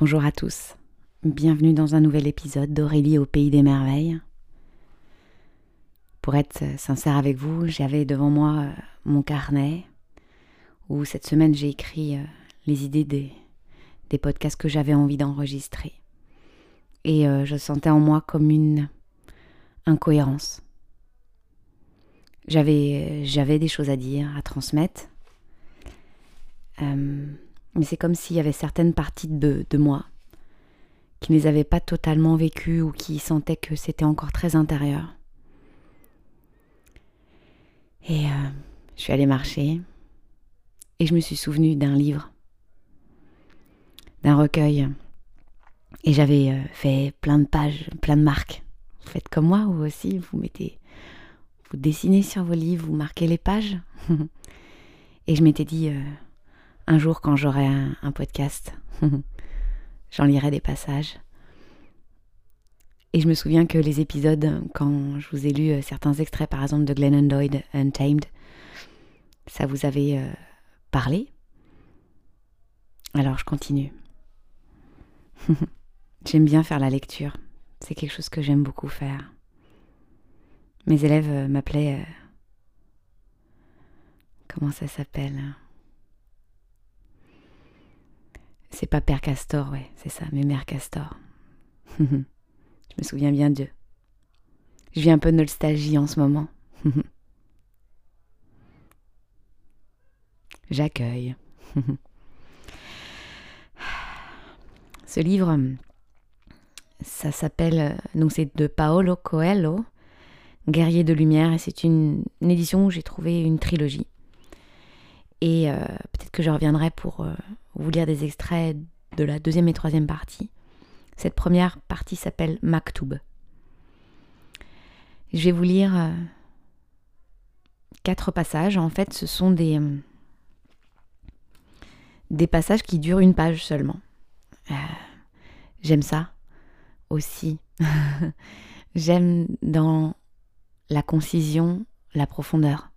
Bonjour à tous, bienvenue dans un nouvel épisode d'Aurélie au Pays des Merveilles. Pour être sincère avec vous, j'avais devant moi euh, mon carnet où cette semaine j'ai écrit euh, les idées des, podcasts que j'avais envie d'enregistrer. Et euh, je sentais en moi comme une incohérence. J'avais, j'avais des choses à dire, à transmettre. Mais c'est comme s'il y avait certaines parties de, moi qui ne les avaient pas totalement vécues ou qui sentaient que c'était encore très intérieur. Et euh, je suis allée marcher et je me suis souvenue d'un livre, d'un recueil. Et j'avais euh, fait plein de pages, plein de marques. Vous faites comme moi ou aussi, vous mettez, vous dessinez sur vos livres, vous marquez les pages. et je m'étais dit, euh, un jour quand j'aurai un, podcast, j'en lirai des passages. Et je me souviens que les épisodes, quand je vous ai lu euh, certains extraits, par exemple de Glennon Doyd, Untamed, ça vous avait euh, parlé. Alors je continue. j'aime bien faire la lecture. C'est quelque chose que j'aime beaucoup faire. Mes élèves euh, m'appelaient... comment ça s'appelle? C'est pas Père Castor, ouais, c'est ça, mais Mère Castor. je me souviens bien d'eux. Je vis un peu de nostalgie en ce moment. J'accueille. Ce livre, ça s'appelle, donc c'est de Paolo Coelho, Guerrier de lumière, et c'est une, édition où j'ai trouvé une trilogie. Et euh, peut-être que je reviendrai pour euh, vous lire des extraits de la deuxième et troisième partie. Cette première partie s'appelle Maktoub. Je vais vous lire euh, quatre passages. En fait, ce sont des, des passages qui durent une page seulement. J'aime ça aussi. J'aime dans la concision, la profondeur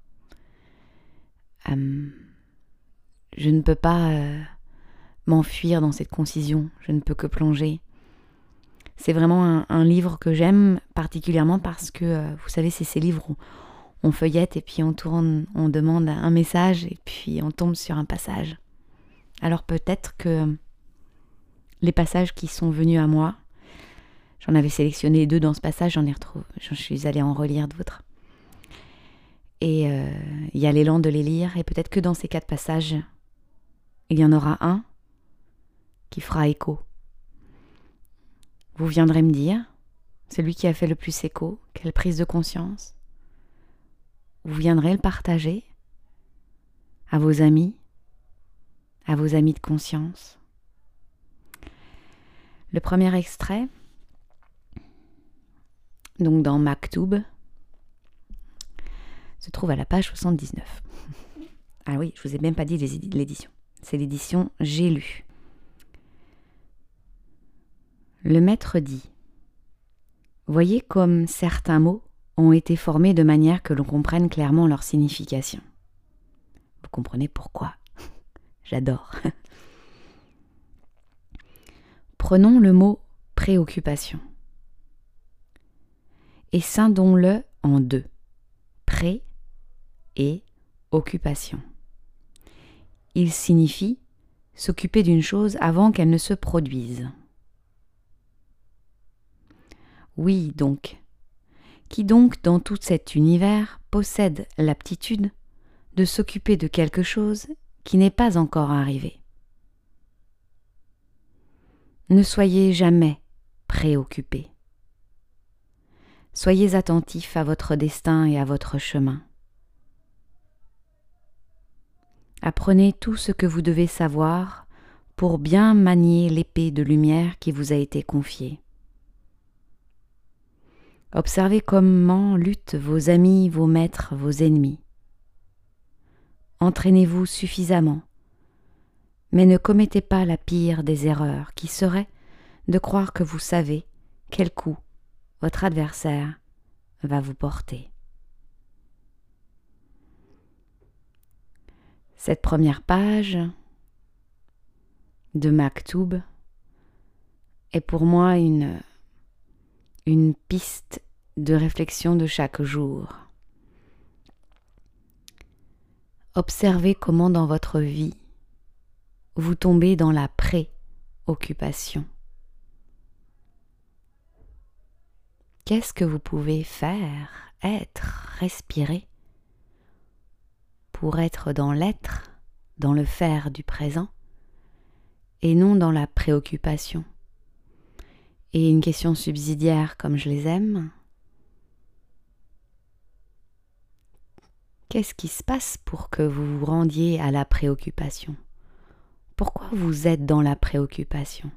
je ne peux pas euh, m'enfuir dans cette concision, je ne peux que plonger. C'est vraiment un, livre que j'aime particulièrement parce que, euh, vous savez, c'est ces livres où on feuillette et puis on tourne, on demande un message et puis on tombe sur un passage. Alors peut-être que les passages qui sont venus à moi, j'en avais sélectionné deux dans ce passage, j'en ai retrouvé, je suis allée en relire d'autres. Et euh, il y a l'élan de les lire, et peut-être que dans ces quatre passages, il y en aura un qui fera écho. Vous viendrez me dire, celui qui a fait le plus écho, quelle prise de conscience. Vous viendrez le partager à vos amis, à vos amis de conscience. Le premier extrait, donc dans Maktoub, se trouve à la page 79. Ah oui, je vous ai même pas dit l'édition. C'est l'édition J'ai lu. Le maître dit Voyez comme certains mots ont été formés de manière que l'on comprenne clairement leur signification. Vous comprenez pourquoi? J'adore. Prenons le mot préoccupation et scindons-le en deux pré et occupation. Il signifie s'occuper d'une chose avant qu'elle ne se produise. Oui, donc. Qui donc dans tout cet univers possède l'aptitude de s'occuper de quelque chose qui n'est pas encore arrivé? Ne soyez jamais préoccupé. Soyez attentif à votre destin et à votre chemin. Apprenez tout ce que vous devez savoir pour bien manier l'épée de lumière qui vous a été confiée. Observez comment luttent vos amis, vos maîtres, vos ennemis. Entraînez-vous suffisamment, mais ne commettez pas la pire des erreurs qui serait de croire que vous savez quel coup votre adversaire va vous porter. Cette première page de Maktoub est pour moi une, une piste de réflexion de chaque jour. Observez comment dans votre vie vous tombez dans la préoccupation. Qu'est-ce que vous pouvez faire, être, respirer pour être dans l'être, dans le faire du présent, et non dans la préoccupation? Et une question subsidiaire comme je les aime. Qu'est-ce qui se passe pour que vous vous rendiez à la préoccupation? Pourquoi vous êtes dans la préoccupation?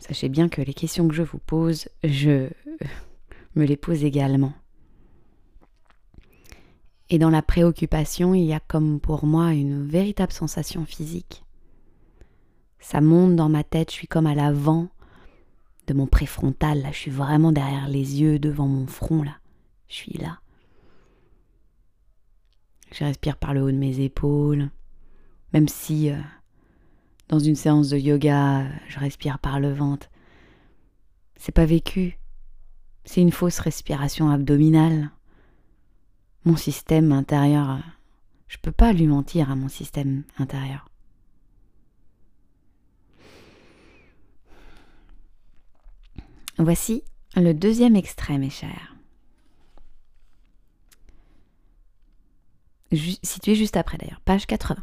Sachez bien que les questions que je vous pose, je me les pose également. Et dans la préoccupation, il y a comme pour moi une véritable sensation physique. Ça monte dans ma tête, je suis comme à l'avant de mon préfrontal, là, je suis vraiment derrière les yeux, devant mon front, là. Je suis là. Je respire par le haut de mes épaules, même si euh, dans une séance de yoga, je respire par le ventre. C'est pas vécu. C'est une fausse respiration abdominale. Mon système intérieur, je peux pas lui mentir à mon système intérieur. Voici le deuxième extrait, mes chers. situé juste après d'ailleurs, page 80.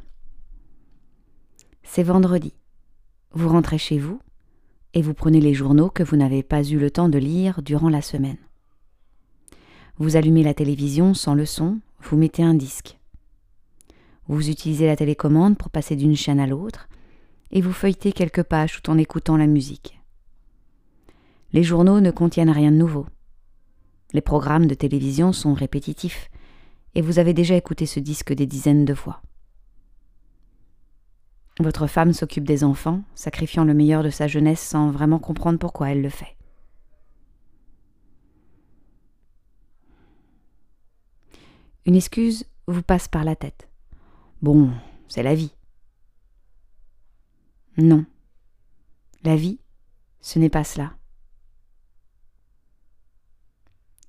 C'est vendredi. Vous rentrez chez vous et vous prenez les journaux que vous n'avez pas eu le temps de lire durant la semaine. Vous allumez la télévision sans le son, vous mettez un disque. Vous utilisez la télécommande pour passer d'une chaîne à l'autre et vous feuilletez quelques pages tout en écoutant la musique. Les journaux ne contiennent rien de nouveau. Les programmes de télévision sont répétitifs et vous avez déjà écouté ce disque des dizaines de fois. Votre femme s'occupe des enfants, sacrifiant le meilleur de sa jeunesse sans vraiment comprendre pourquoi elle le fait. Une excuse vous passe par la tête. Bon, c'est la vie. Non. La vie, ce n'est pas cela.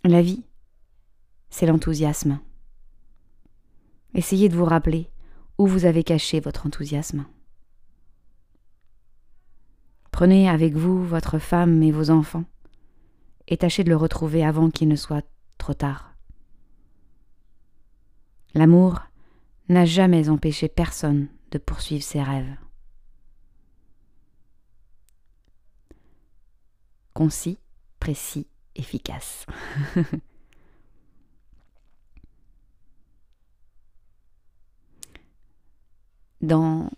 La vie, c'est l'enthousiasme. Essayez de vous rappeler où vous avez caché votre enthousiasme. Prenez avec vous votre femme et vos enfants et tâchez de le retrouver avant qu'il ne soit trop tard. L'amour n'a jamais empêché personne de poursuivre ses rêves. Concis, précis, efficace. Dans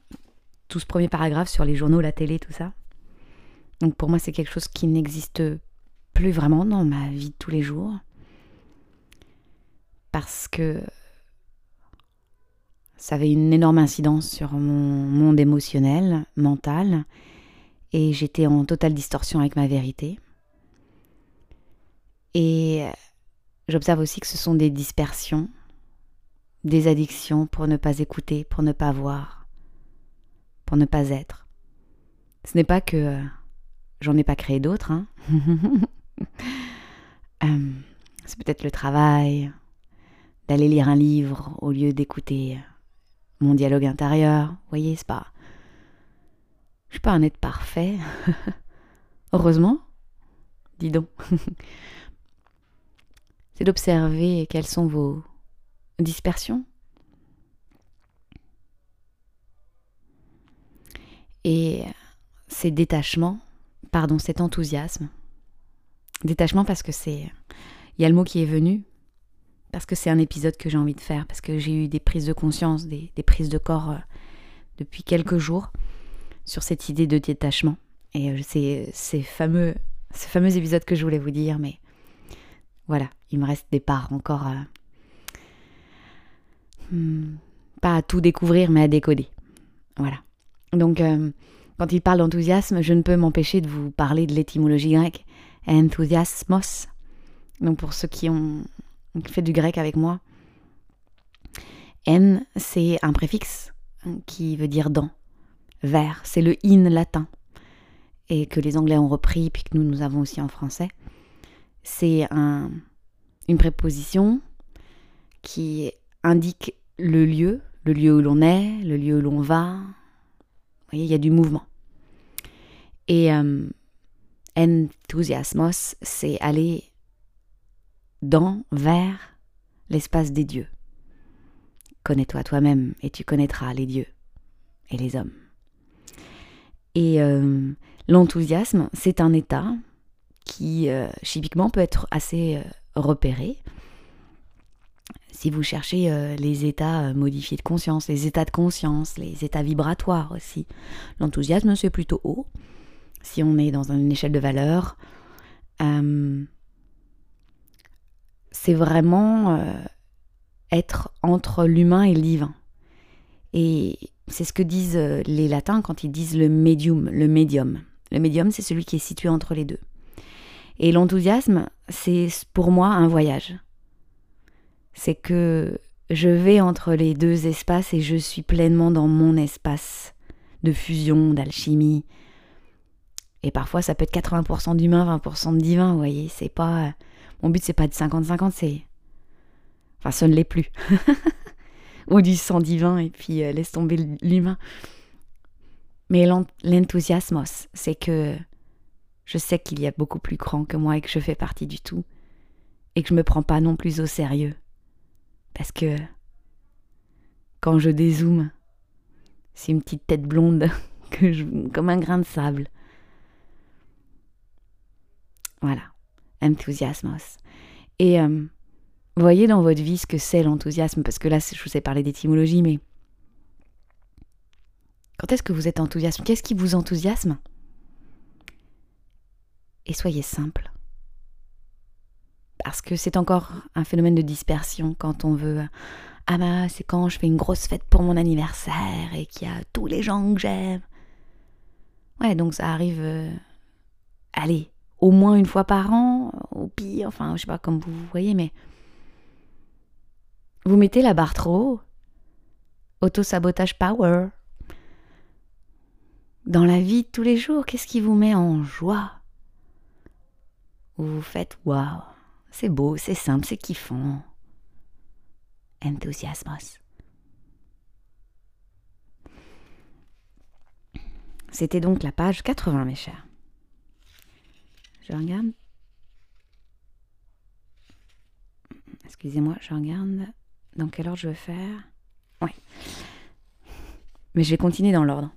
tout ce premier paragraphe sur les journaux, la télé, tout ça, donc pour moi, c'est quelque chose qui n'existe plus vraiment dans ma vie de tous les jours. Parce que ça avait une énorme incidence sur mon monde émotionnel, mental, et j'étais en totale distorsion avec ma vérité. Et j'observe aussi que ce sont des dispersions, des addictions pour ne pas écouter, pour ne pas voir, pour ne pas être. Ce n'est pas que J'en ai pas créé d'autres. Hein. Euh, c'est peut-être le travail, d'aller lire un livre au lieu d'écouter mon dialogue intérieur. Voyez, c'est pas. Je suis pas un être parfait. Heureusement. Dis donc. c'est d'observer quelles sont vos dispersions. Et ces détachements pardon, cet enthousiasme. Détachement parce que c'est... Il y a le mot qui est venu, parce que c'est un épisode que j'ai envie de faire, parce que j'ai eu des prises de conscience, des, prises de corps euh, depuis quelques jours sur cette idée de détachement. Et euh, c'est ces fameux, ces fameux épisodes que je voulais vous dire, mais voilà, il me reste des parts encore. Hmm, pas à tout découvrir, mais à décoder. Voilà. Donc, euh, quand il parle d'enthousiasme, je ne peux m'empêcher de vous parler de l'étymologie grecque, enthusiasmos. Donc pour ceux qui ont fait du grec avec moi, N, c'est un préfixe qui veut dire dans. Vers, c'est le in latin. Et que les Anglais ont repris, puis que nous, nous avons aussi en français. C'est un, une préposition qui indique le lieu, le lieu où l'on est, le lieu où l'on va. Vous voyez, il y a du mouvement. Et euh, enthousiasmos, c'est aller dans, vers l'espace des dieux. Connais-toi toi-même et tu connaîtras les dieux et les hommes. Et euh, l'enthousiasme, c'est un état qui, euh, chimiquement, peut être assez euh, repéré. Si vous cherchez les états modifiés de conscience, les états de conscience, les états vibratoires aussi, l'enthousiasme, c'est plutôt haut. Si on est dans une échelle de valeur, c'est vraiment être entre l'humain et le divin. Et c'est ce que disent euh, les latins quand ils disent le médium, le médium. Le médium, c'est celui qui est situé entre les deux. Et l'enthousiasme, c'est pour moi un voyage. C'est que je vais entre les deux espaces et je suis pleinement dans mon espace de fusion, d'alchimie. Et parfois, ça peut être 80% d'humain, 20% de divin, vous voyez. C'est pas. Mon but, c'est pas de 50-50, c'est Enfin, ce ne l'est plus. Ou du sang divin, et puis euh, laisse tomber l'humain. Mais l'enthousiasme, c'est que je sais qu'il y a beaucoup plus grand que moi et que je fais partie du tout. Et que je me prends pas non plus au sérieux. Parce que quand je dézoome, c'est une petite tête blonde comme un grain de sable. Voilà, enthousiasmos. Et euh, voyez dans votre vie ce que c'est l'enthousiasme, parce que là, je vous ai parlé d'étymologie, mais quand est-ce que vous êtes enthousiaste Qu'est-ce qui vous enthousiasme? Et soyez simple. Parce que c'est encore un phénomène de dispersion quand on veut. Ah bah, c'est quand je fais une grosse fête pour mon anniversaire et qu'il y a tous les gens que j'aime. Ouais, donc ça arrive. Euh, allez, au moins une fois par an, au pire, enfin, je sais pas comme vous voyez, mais vous mettez la barre trop haut. Auto-sabotage power. Dans la vie de tous les jours, qu'est-ce qui vous met en joie? Vous faites waouh, c'est beau, c'est simple, c'est kiffant. Enthousiasmos. C'était donc la page 80, mes chers. Je regarde. Excusez-moi, je regarde. Dans quel ordre je veux faire Oui. Mais je vais continuer dans l'ordre.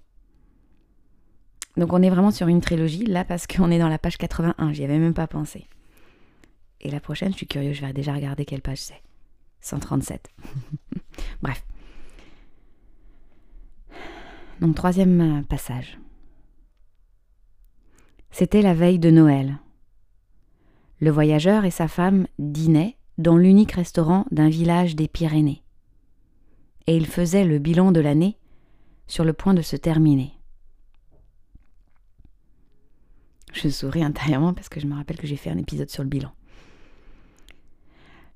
Donc on est vraiment sur une trilogie là parce qu'on est dans la page 81, j'y avais même pas pensé. Et la prochaine, je suis curieux, je vais déjà regarder quelle page c'est. 137. Bref. Donc troisième passage. C'était la veille de Noël. Le voyageur et sa femme dînaient dans l'unique restaurant d'un village des Pyrénées. Et il faisait le bilan de l'année sur le point de se terminer. Je souris intérieurement parce que je me rappelle que j'ai fait un épisode sur le bilan.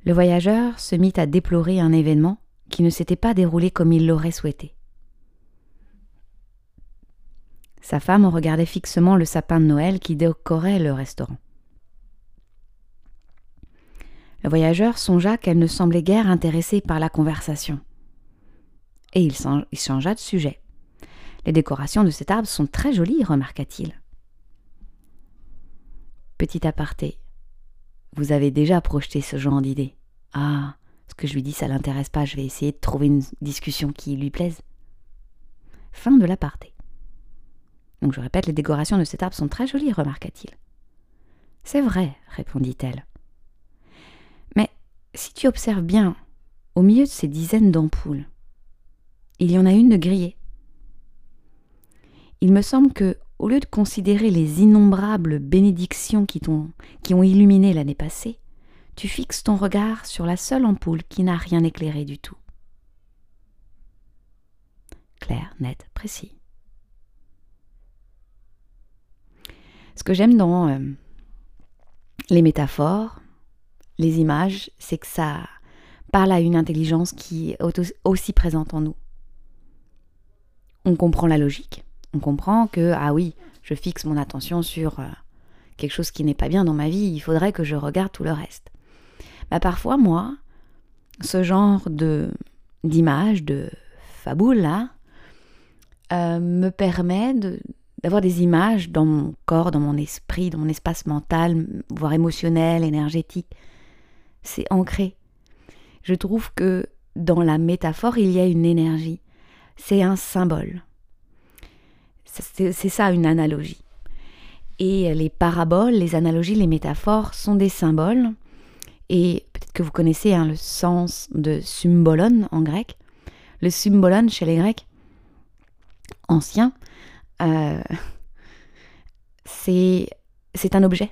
Le voyageur se mit à déplorer un événement qui ne s'était pas déroulé comme il l'aurait souhaité. Sa femme regardait fixement le sapin de Noël qui décorait le restaurant. Le voyageur songea qu'elle ne semblait guère intéressée par la conversation. Et il, changea de sujet. Les décorations de cet arbre sont très jolies, remarqua-t-il. Petit aparté. Vous avez déjà projeté ce genre d'idée. Ah, ce que je lui dis, ça l'intéresse pas, je vais essayer de trouver une discussion qui lui plaise. Fin de l'aparté. Donc je répète, les décorations de cet arbre sont très jolies, remarqua-t-il. C'est vrai, répondit-elle. Si tu observes bien, au milieu de ces dizaines d'ampoules, il y en a une de grillée. Il me semble que, au lieu de considérer les innombrables bénédictions qui, ont illuminé l'année passée, tu fixes ton regard sur la seule ampoule qui n'a rien éclairé du tout. Clair, net, précis. Ce que j'aime dans euh, les métaphores, les images, c'est que ça parle à une intelligence qui est aussi présente en nous. On comprend la logique, on comprend que, ah oui, je fixe mon attention sur euh, quelque chose qui n'est pas bien dans ma vie, il faudrait que je regarde tout le reste. Bah parfois, moi, ce genre de d'image, de faboule là, euh, me permet d'avoir des images dans mon corps, dans mon esprit, dans mon espace mental, voire émotionnel, énergétique. C'est ancré. Je trouve que dans la métaphore, il y a une énergie. C'est un symbole. C'est ça une analogie. Et les paraboles, les analogies, les métaphores sont des symboles. Et peut-être que vous connaissez hein, le sens de symbolon en grec. Le symbolon chez les Grecs anciens, euh, c'est un objet.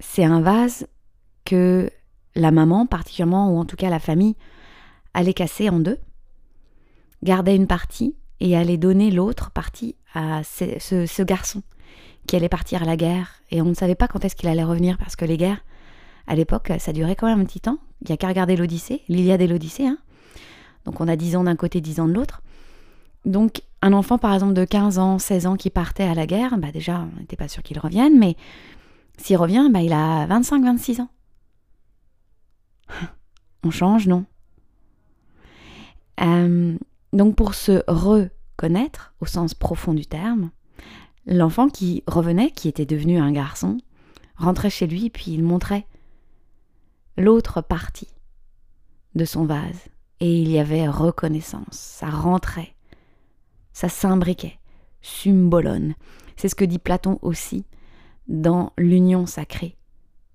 C'est un vase que la maman, particulièrement, ou en tout cas la famille, allait casser en deux, gardait une partie et allait donner l'autre partie à ce, garçon qui allait partir à la guerre. Et on ne savait pas quand est-ce qu'il allait revenir parce que les guerres, à l'époque, ça durait quand même un petit temps. Il n'y a qu'à regarder l'Odyssée, l'Iliade et l'Odyssée. Hein. Donc on a 10 ans d'un côté, 10 ans de l'autre. Donc un enfant par exemple de 15 ans, 16 ans qui partait à la guerre, bah déjà on n'était pas sûr qu'il revienne, mais s'il revient, bah il a 25-26 ans. On change, non? Euh, Donc pour se reconnaître au sens profond du terme, l'enfant qui revenait, qui était devenu un garçon, rentrait chez lui puis il montrait l'autre partie de son vase. Et il y avait reconnaissance, ça rentrait, ça s'imbriquait, symbolone. C'est ce que dit Platon aussi dans l'union sacrée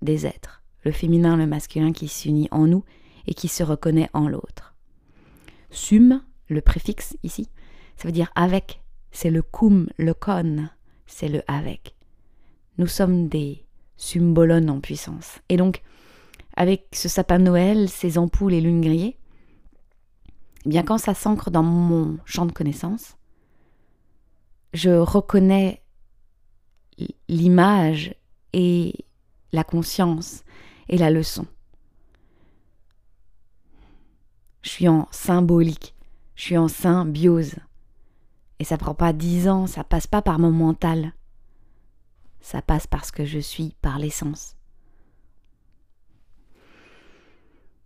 des êtres, le féminin, le masculin qui s'unit en nous et qui se reconnaît en l'autre. Sum, le préfixe ici, ça veut dire avec, c'est le cum, le con, c'est le avec. Nous sommes des symbolones en puissance. Et donc, avec ce sapin de Noël, ces ampoules et lunes grillées, eh bien quand ça s'ancre dans mon champ de connaissances, je reconnais l'image et la conscience et la leçon. Je suis en symbolique, je suis en symbiose. Et ça prend pas dix ans, ça passe pas par mon mental. Ça passe parce que je suis par l'essence.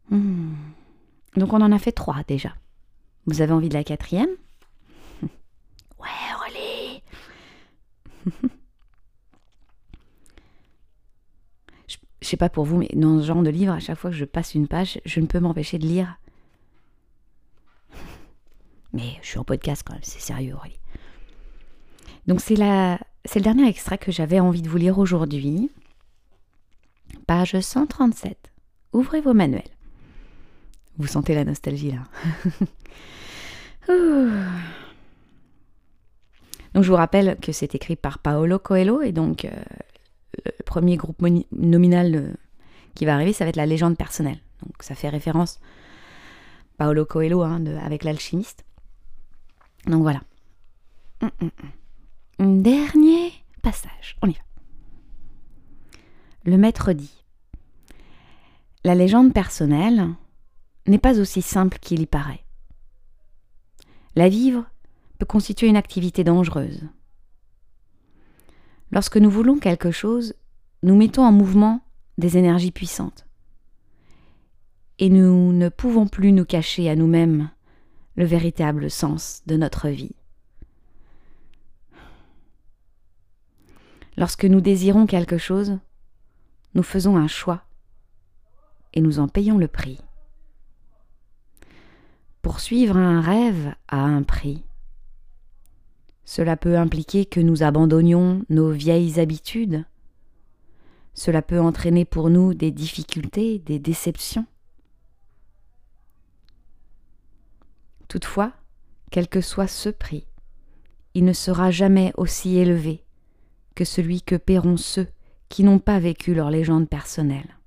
Hmm. Donc on en a fait trois déjà. Vous avez envie de la quatrième? Ouais, relais je, sais pas pour vous, mais dans ce genre de livre, à chaque fois que je passe une page, je ne peux m'empêcher de lire. Mais je suis en podcast quand même, c'est sérieux, Aurélie. Donc c'est la, c'est le dernier extrait que j'avais envie de vous lire aujourd'hui. Page 137. Ouvrez vos manuels. Vous sentez la nostalgie là. donc je vous rappelle que c'est écrit par Paolo Coelho et donc euh, le premier groupe nominal euh, qui va arriver, ça va être la légende personnelle. Donc ça fait référence Paolo Coelho hein, avec l'alchimiste. Donc voilà. Hum, hum, hum. Dernier passage, on y va. Le maître dit La légende personnelle n'est pas aussi simple qu'il y paraît. La vivre peut constituer une activité dangereuse. Lorsque nous voulons quelque chose, nous mettons en mouvement des énergies puissantes. Et nous ne pouvons plus nous cacher à nous-mêmes le véritable sens de notre vie. Lorsque nous désirons quelque chose, nous faisons un choix et nous en payons le prix. Poursuivre un rêve a un prix. Cela peut impliquer que nous abandonnions nos vieilles habitudes. Cela peut entraîner pour nous des difficultés, des déceptions. Toutefois, quel que soit ce prix, il ne sera jamais aussi élevé que celui que paieront ceux qui n'ont pas vécu leur légende personnelle.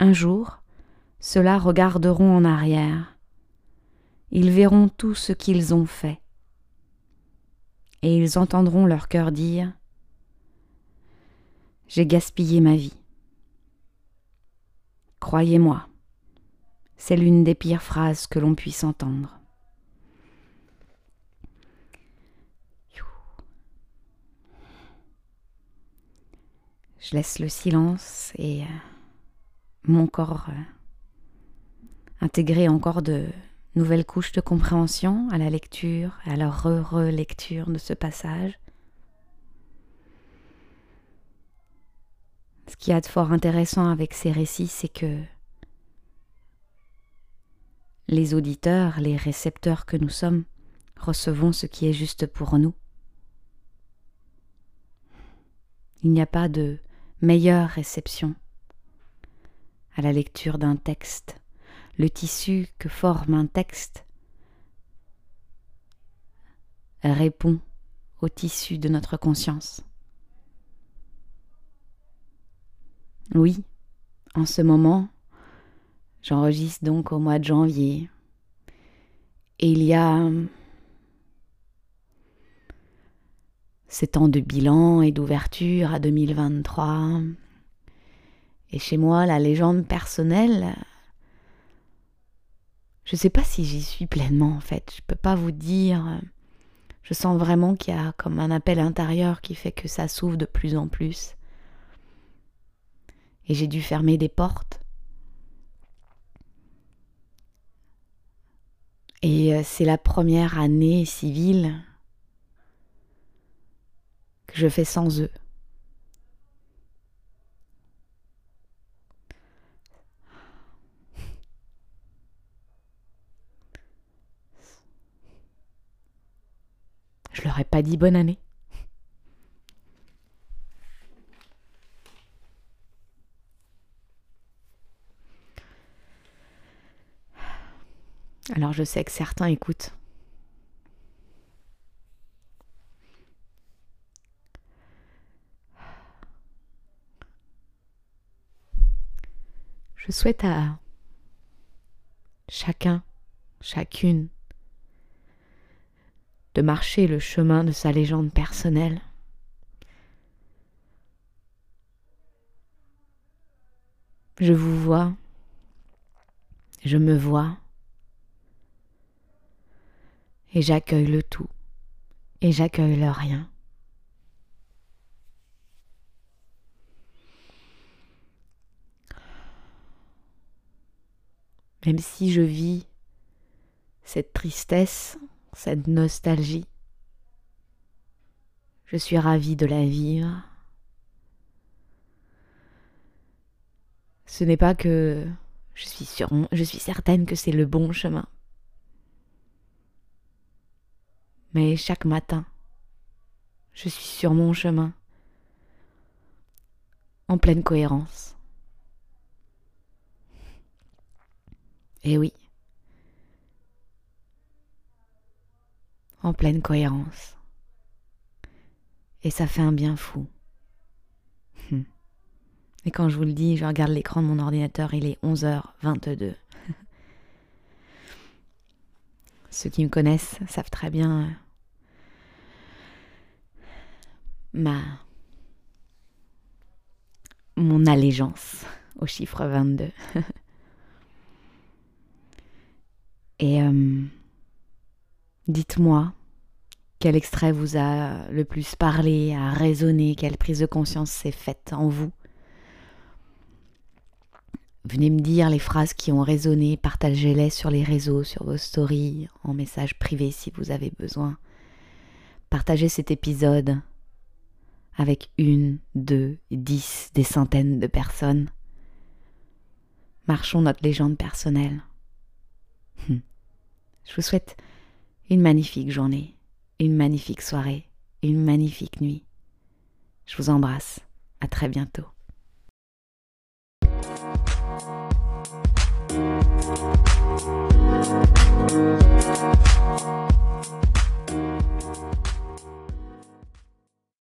Un jour, ceux-là regarderont en arrière. Ils verront tout ce qu'ils ont fait. Et ils entendront leur cœur dire J'ai gaspillé ma vie. Croyez-moi, C'est l'une des pires phrases que l'on puisse entendre. Je laisse le silence et euh, mon corps euh, intégrer encore de nouvelles couches de compréhension à la lecture, à la re-relecture de ce passage. Ce qui y a de fort intéressant avec ces récits, c'est que les auditeurs, les récepteurs que nous sommes, recevons ce qui est juste pour nous. Il n'y a pas de meilleure réception à la lecture d'un texte, le tissu que forme un texte répond au tissu de notre conscience. Oui, en ce moment, j'enregistre donc au mois de janvier, et il y a ces temps de bilan et d'ouverture à 2023. Et chez moi, la légende personnelle, je ne sais pas si j'y suis pleinement en fait. Je ne peux pas vous dire. Je sens vraiment qu'il y a comme un appel intérieur qui fait que ça s'ouvre de plus en plus. Et j'ai dû fermer des portes. Et euh, c'est la première année civile que je fais sans eux. Pas dit bonne année. Alors je sais que certains écoutent. Je souhaite à chacun, chacune, de marcher le chemin de sa légende personnelle. Je vous vois, je me vois, et j'accueille le tout, et j'accueille le rien. Même si je vis cette tristesse, cette nostalgie, je suis ravie de la vivre. Ce n'est pas que je suis, je suis certaine que c'est le bon chemin. Mais chaque matin, je suis sur mon chemin, en pleine cohérence. Et oui. En pleine cohérence. Et ça fait un bien fou. Hmm. Et quand je vous le dis, je regarde l'écran de mon ordinateur, il est 11h22. Ceux qui me connaissent savent très bien euh, ma mon allégeance au chiffre 22. Et euh, dites-moi quel extrait vous a le plus parlé, a résonné, quelle prise de conscience s'est faite en vous? Venez me dire les phrases qui ont résonné, partagez-les sur les réseaux, sur vos stories, en message privé si vous avez besoin. Partagez cet épisode avec une, deux, dix, des centaines de personnes. Marchons notre légende personnelle. Hum. Je vous souhaite une magnifique journée, une magnifique soirée, une magnifique nuit. Je vous embrasse. À très bientôt.